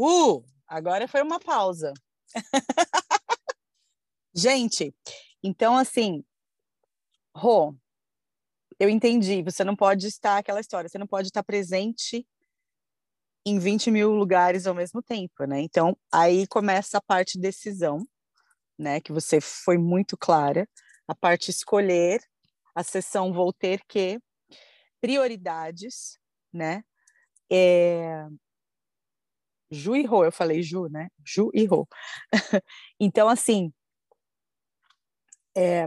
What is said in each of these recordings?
Uh, agora foi uma pausa. Gente, então assim, Rô, eu entendi, você não pode estar aquela história, você não pode estar presente em 20 mil lugares ao mesmo tempo, né? Então, aí começa a parte decisão, né? Que você foi muito clara, a parte escolher, a sessão vou ter que, prioridades, né? É... Ju e Rô, eu falei Ju, né? Ju e Rô. então, assim, é...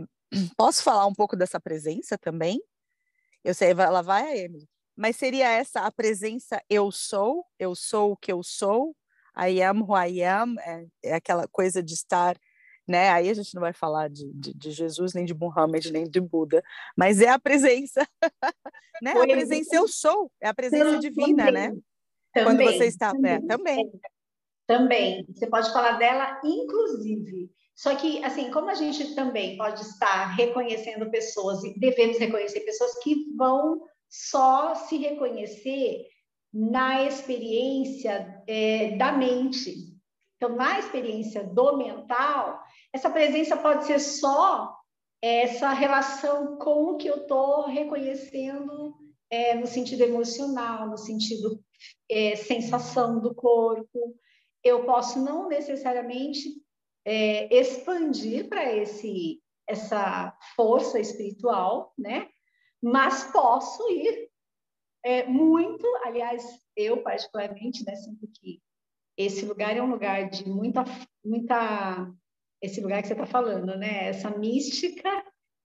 posso falar um pouco dessa presença também? Eu sei, ela vai a Emily mas seria essa a presença eu sou, eu sou o que eu sou, I am who I am, é, é aquela coisa de estar, né? Aí a gente não vai falar de, de, de Jesus, nem de Muhammad, nem de Buda, mas é a presença, né? A presença eu sou, é a presença divina, né? Também, Quando você está também, também. Também, você pode falar dela, inclusive. Só que, assim, como a gente também pode estar reconhecendo pessoas, e devemos reconhecer pessoas que vão só se reconhecer na experiência é, da mente. Então, na experiência do mental, essa presença pode ser só essa relação com o que eu estou reconhecendo é, no sentido emocional, no sentido é, sensação do corpo. Eu posso não necessariamente é, expandir para esse essa força espiritual, né? mas posso ir é, muito, aliás, eu particularmente, né, sinto que esse lugar é um lugar de muita, muita, esse lugar que você está falando, né, essa mística,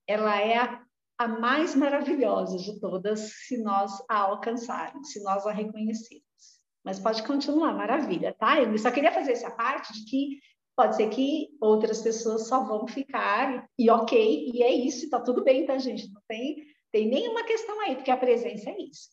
ela é a, a mais maravilhosa de todas se nós a alcançarmos, se nós a reconhecermos. Mas pode continuar, maravilha, tá? Eu só queria fazer essa parte de que pode ser que outras pessoas só vão ficar e ok, e é isso, tá tudo bem, tá, gente? Não tem tem nenhuma questão aí, porque a presença é isso.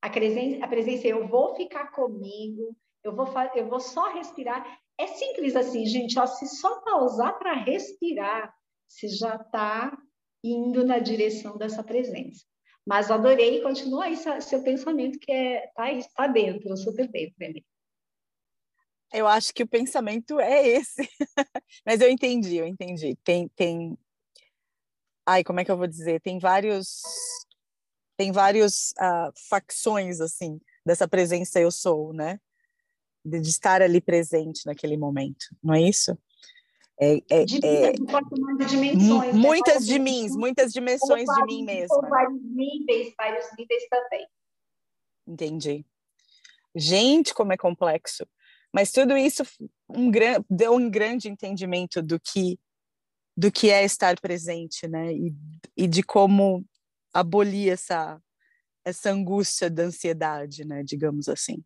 A presença, a presença é eu vou ficar comigo, eu vou, eu vou só respirar. É simples assim, gente. Ó, se só pausar para respirar, você já está indo na direção dessa presença. Mas adorei, continua aí seu pensamento que é tá está dentro, super dentro, Emily. Eu acho que o pensamento é esse. Mas eu entendi, eu entendi. Tem, tem ai, como é que eu vou dizer? Tem vários tem vários uh, facções assim dessa presença eu sou, né? De, de, estar ali presente naquele momento, não é isso? É, é, de, é, dimensões, né? muitas de mim, muitas dimensões de mim mesma. Ou vários níveis, vários níveis também. Entendi. Gente, como é complexo. Mas tudo isso um gran, deu um grande entendimento do que do que é estar presente, né? E, e de como abolir essa essa angústia da ansiedade, né? Digamos assim.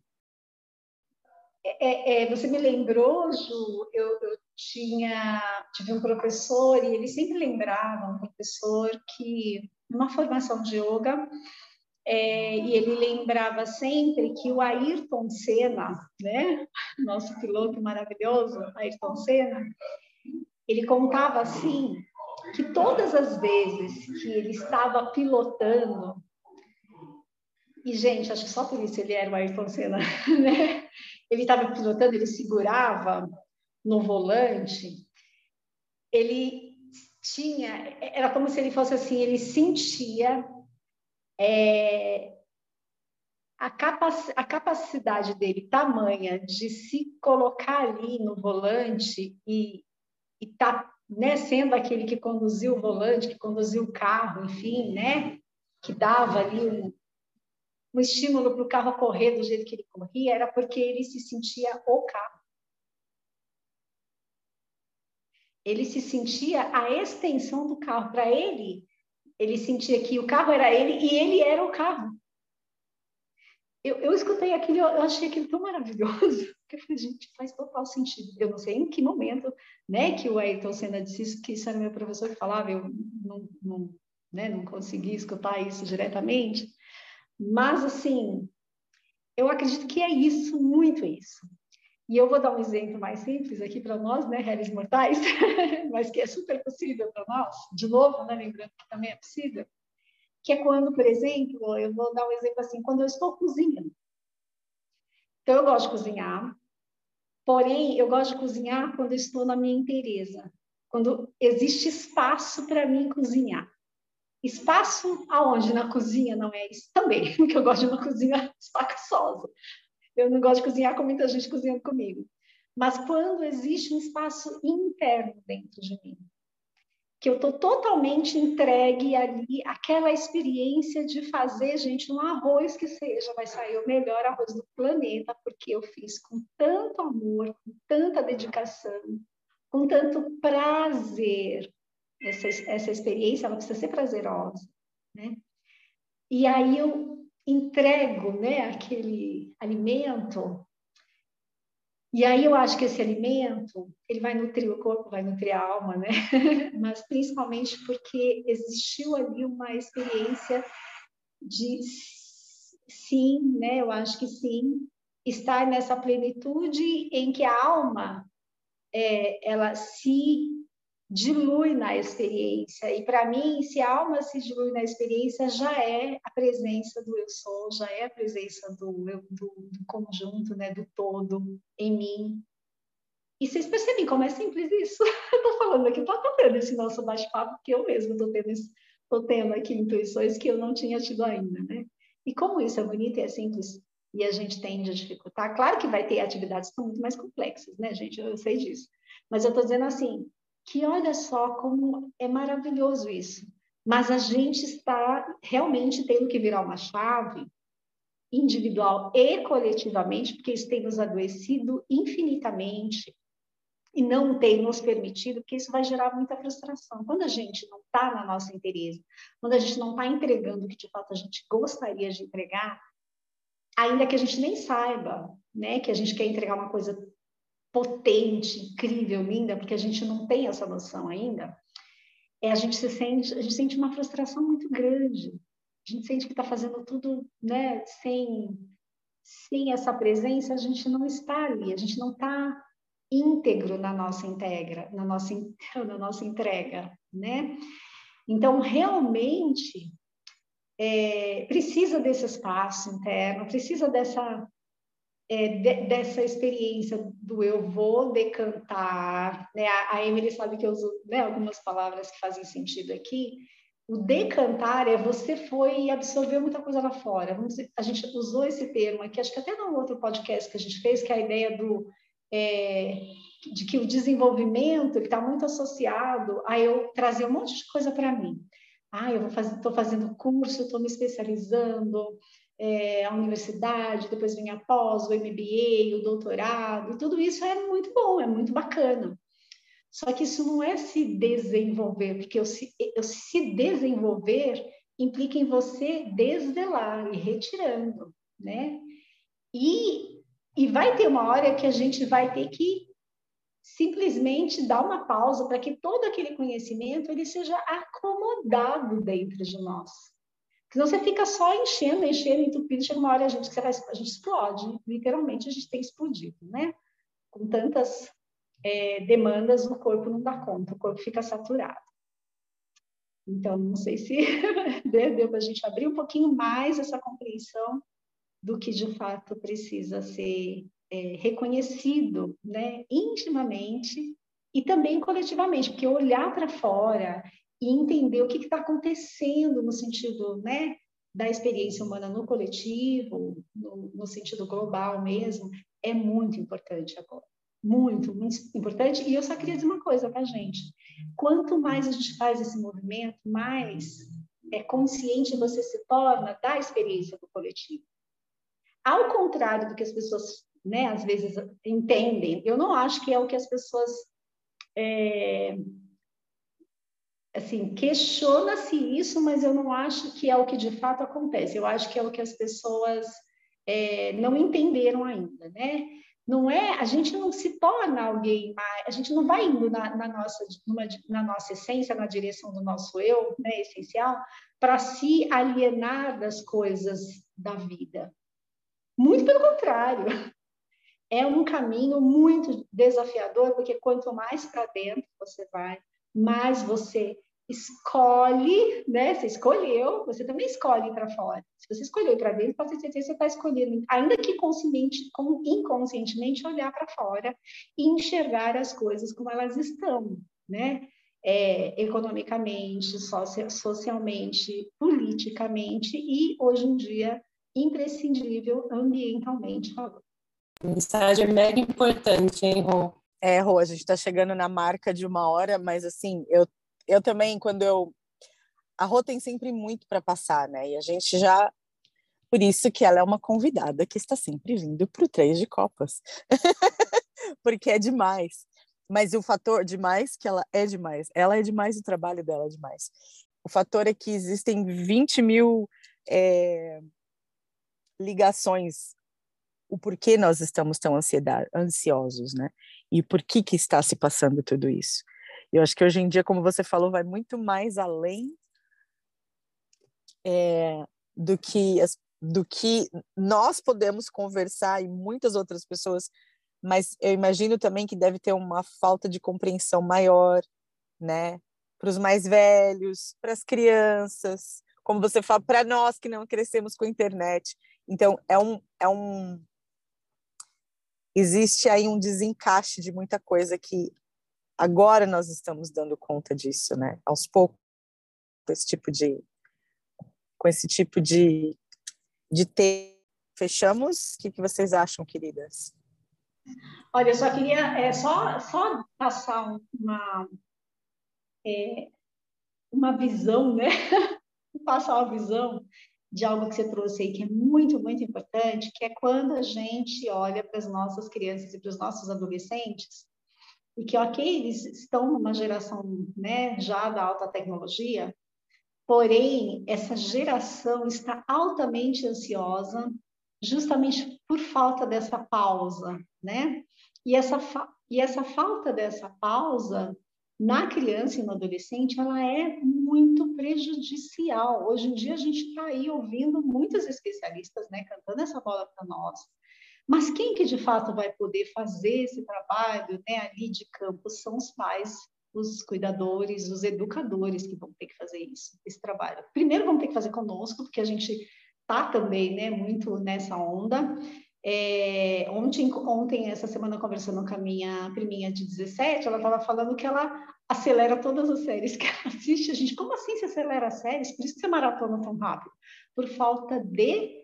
É, é, é, você me lembrou, Ju, eu, tinha tive um professor e ele sempre lembrava um professor que numa formação de yoga é, e ele lembrava sempre que o Ayrton Senna, né, nosso piloto maravilhoso, Ayrton Senna, ele contava assim que todas as vezes que ele estava pilotando, e gente, acho que só por isso ele era o Ayrton Senna, né? Ele estava pilotando, ele segurava no volante, ele tinha, era como se ele fosse assim, ele sentia é, a, capac, a capacidade dele tamanha de se colocar ali no volante e e está né, sendo aquele que conduziu o volante, que conduziu o carro, enfim, né, que dava ali um, um estímulo para o carro correr do jeito que ele corria, era porque ele se sentia o carro. Ele se sentia a extensão do carro. Para ele, ele sentia que o carro era ele e ele era o carro. Eu, eu escutei aquilo, eu achei aquilo tão maravilhoso, que eu falei, gente, faz total sentido. Eu não sei em que momento, né, que o Ayrton Senna disse isso, que isso era meu professor que falava, eu não, não, né, não consegui escutar isso diretamente, mas, assim, eu acredito que é isso, muito isso. E eu vou dar um exemplo mais simples aqui para nós, né, réis mortais, mas que é super possível para nós, de novo, né, lembrando que também é possível que é quando, por exemplo, eu vou dar um exemplo assim, quando eu estou cozinhando. Então, eu gosto de cozinhar, Porém, eu gosto de cozinhar quando estou na minha inteireza, quando existe espaço para mim cozinhar. Espaço aonde? Na cozinha, não é isso? Também, porque eu gosto de uma cozinha espaçosa. Eu não gosto de cozinhar com muita gente cozinhando comigo. Mas quando existe um espaço interno dentro de mim, que eu estou totalmente entregue ali, aquela experiência de fazer, gente, um arroz que seja, vai sair o melhor arroz do planeta, porque eu fiz com tanto amor, com tanta dedicação, com tanto prazer. Essa, essa experiência, ela precisa ser prazerosa, né? E aí eu entrego, né, aquele alimento e aí eu acho que esse alimento, ele vai nutrir o corpo, vai nutrir a alma, né? Mas principalmente porque existiu ali uma experiência de sim, né? Eu acho que sim, estar nessa plenitude em que a alma é, ela se dilui na experiência. E para mim, se a alma se dilui na experiência, já é a presença do eu sou, já é a presença do do, do conjunto, né, do todo em mim. E vocês percebem como é simples isso? Eu estou falando aqui, estou tendo esse nosso bate-papo, porque eu mesmo estou tendo, tô tendo aqui intuições que eu não tinha tido ainda, né? E como isso é bonito e é simples, e a gente tende a dificultar, claro que vai ter atividades que são muito mais complexas, né, gente? Eu sei disso. Mas eu estou dizendo assim, que olha só como é maravilhoso isso. Mas a gente está realmente tendo que virar uma chave individual e coletivamente, porque isso tem nos adoecido infinitamente e não tem nos permitido, porque isso vai gerar muita frustração. Quando a gente não está na nossa interesse, quando a gente não está entregando o que de fato a gente gostaria de entregar, ainda que a gente nem saiba, né, que a gente quer entregar uma coisa potente, incrível, linda, porque a gente não tem essa noção ainda, é a gente se sente, a gente sente uma frustração muito grande. A gente sente que está fazendo tudo, né, sem sem essa presença, a gente não está ali, a gente não está íntegro na nossa integra, na nossa na nossa entrega, né? Então, realmente, é, precisa desse espaço interno, precisa dessa é, de, dessa experiência do eu vou decantar, né? A, a Emily sabe que eu uso né, algumas palavras que fazem sentido aqui. O decantar é você foi absorveu muita coisa lá fora. Vamos a gente usou esse termo aqui, acho que até no outro podcast que a gente fez, que é a ideia do é, de que o desenvolvimento está muito associado a eu trazer um monte de coisa para mim. Ah, eu estou faz, fazendo curso, estou me especializando, é, a universidade, depois vem a pós, o MBA, o doutorado, tudo isso é muito bom, é muito bacana. Só que isso não é se desenvolver, porque eu se, eu se desenvolver implica em você desvelar e retirando, né? E, e vai ter uma hora que a gente vai ter que simplesmente dar uma pausa para que todo aquele conhecimento ele seja acomodado dentro de nós. Senão você fica só enchendo, enchendo, entupindo, chega uma hora a gente, vai, a gente explode, literalmente a gente tem explodido, né? Com tantas é, demandas, o corpo não dá conta, o corpo fica saturado. Então, não sei se deu para a gente abrir um pouquinho mais essa compreensão do que de fato precisa ser é, reconhecido, né, intimamente e também coletivamente, porque olhar para fora e entender o que está acontecendo no sentido né, da experiência humana no coletivo, no, no sentido global mesmo, é muito importante agora. Muito, muito importante. E eu só queria dizer uma coisa a gente: quanto mais a gente faz esse movimento, mais é, consciente você se torna da experiência do coletivo. Ao contrário do que as pessoas, né, às vezes entendem, eu não acho que é o que as pessoas é, assim, questiona-se isso, mas eu não acho que é o que de fato acontece. Eu acho que é o que as pessoas é, não entenderam ainda, né? Não é, a gente não se torna alguém mais, a gente não vai indo na, na nossa, numa, na nossa essência, na direção do nosso eu, né, essencial, para se alienar das coisas da vida. Muito pelo contrário, é um caminho muito desafiador, porque quanto mais para dentro você vai, mais você escolhe, né? Você escolheu, você também escolhe para fora. Se você escolheu para dentro, pode ter certeza que você está escolhendo, ainda que consciente, inconscientemente, olhar para fora e enxergar as coisas como elas estão, né? É, economicamente, socialmente, politicamente e, hoje em dia, imprescindível ambientalmente falando. Mensagem é mega importante, hein, Rô? É, Rô, a gente está chegando na marca de uma hora, mas assim, eu eu também, quando eu. A Rô tem sempre muito para passar, né? E a gente já. Por isso que ela é uma convidada que está sempre vindo para o Três de Copas. Porque é demais. Mas o fator demais, que ela é demais. Ela é demais, o trabalho dela é demais. O fator é que existem 20 mil é, ligações o porquê nós estamos tão ansiosos, né? E por que que está se passando tudo isso. Eu acho que hoje em dia, como você falou, vai muito mais além é, do que as, do que nós podemos conversar e muitas outras pessoas, mas eu imagino também que deve ter uma falta de compreensão maior, né? Para os mais velhos, para as crianças, como você fala, para nós que não crescemos com a internet. Então, é um, é um. Existe aí um desencaixe de muita coisa que agora nós estamos dando conta disso, né? Aos poucos, com esse tipo de, com esse tipo de, de ter. Fechamos? O que, que vocês acham, queridas? Olha, eu só queria é, só, só passar uma, é, uma visão, né? passar uma visão de algo que você trouxe aí que é muito, muito importante, que é quando a gente olha para as nossas crianças e para os nossos adolescentes e que, ok, eles estão numa geração né, já da alta tecnologia, porém, essa geração está altamente ansiosa, justamente por falta dessa pausa, né? E essa, e essa falta dessa pausa na criança e no adolescente, ela é muito prejudicial. Hoje em dia, a gente está aí ouvindo muitos especialistas né, cantando essa bola para nós, mas quem que de fato vai poder fazer esse trabalho né, ali de campo são os pais, os cuidadores, os educadores que vão ter que fazer isso, esse trabalho. Primeiro vão ter que fazer conosco, porque a gente está também né, muito nessa onda. É, ontem, ontem, essa semana, conversando com a minha priminha de 17, ela estava falando que ela acelera todas as séries que ela assiste. A gente, como assim se acelera as séries? Por isso que você maratona tão rápido? Por falta de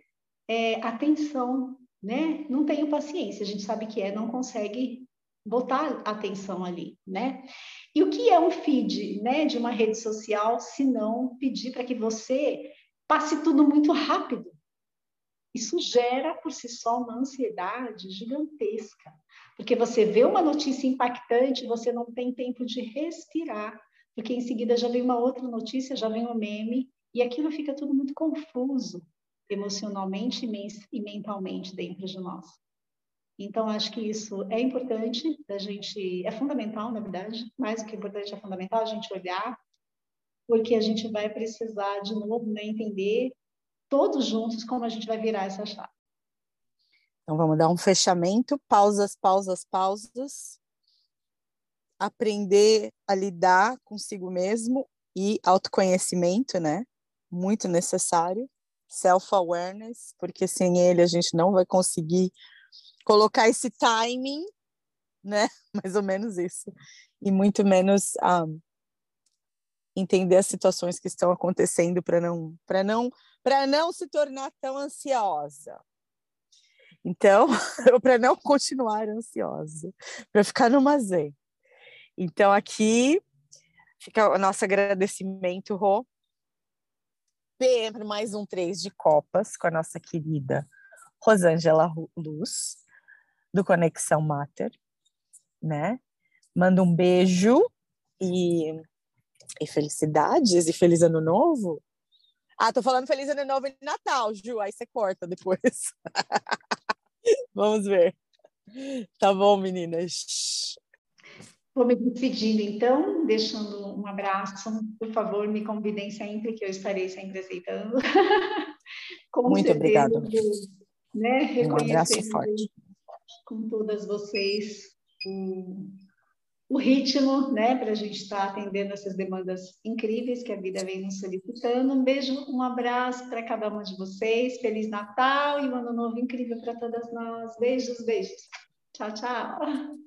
é, atenção né? Não tenho paciência, a gente sabe que é, não consegue botar atenção ali, né? E o que é um feed, né, de uma rede social, se não pedir para que você passe tudo muito rápido? Isso gera por si só uma ansiedade gigantesca, porque você vê uma notícia impactante, você não tem tempo de respirar, porque em seguida já vem uma outra notícia, já vem um meme, e aquilo fica tudo muito confuso emocionalmente e mentalmente dentro de nós. Então, acho que isso é importante da gente, é fundamental, na verdade, mais do que importante, é fundamental a gente olhar, porque a gente vai precisar, de novo, né, entender todos juntos como a gente vai virar essa chave. Então, vamos dar um fechamento, pausas, pausas, pausas. Aprender a lidar consigo mesmo e autoconhecimento, né? Muito necessário self-awareness, porque sem ele a gente não vai conseguir colocar esse timing, né? Mais ou menos isso. E muito menos um, ah, entender as situações que estão acontecendo para não para não para não se tornar tão ansiosa. Então, para não continuar ansiosa, para ficar numa zen. Então aqui fica o nosso agradecimento, Rô, sempre mais um Três de Copas com a nossa querida Rosângela Luz, do Conexão Mater, né? Manda um beijo e, e felicidades e feliz ano novo. Ah, tô falando feliz ano novo e Natal, Ju, aí você corta depois. Vamos ver. Tá bom, meninas. Vou me despedindo, então, deixando um abraço. Por favor, me convidem sempre, que eu estarei sempre aceitando. Muito obrigada. Né, um abraço forte. Com todas vocês o, o ritmo, né, para a gente estar tá atendendo essas demandas incríveis que a vida vem nos solicitando. Um beijo, um abraço para cada uma de vocês. Feliz Natal e um ano novo incrível para todas nós. Beijos, beijos. Tchau, tchau.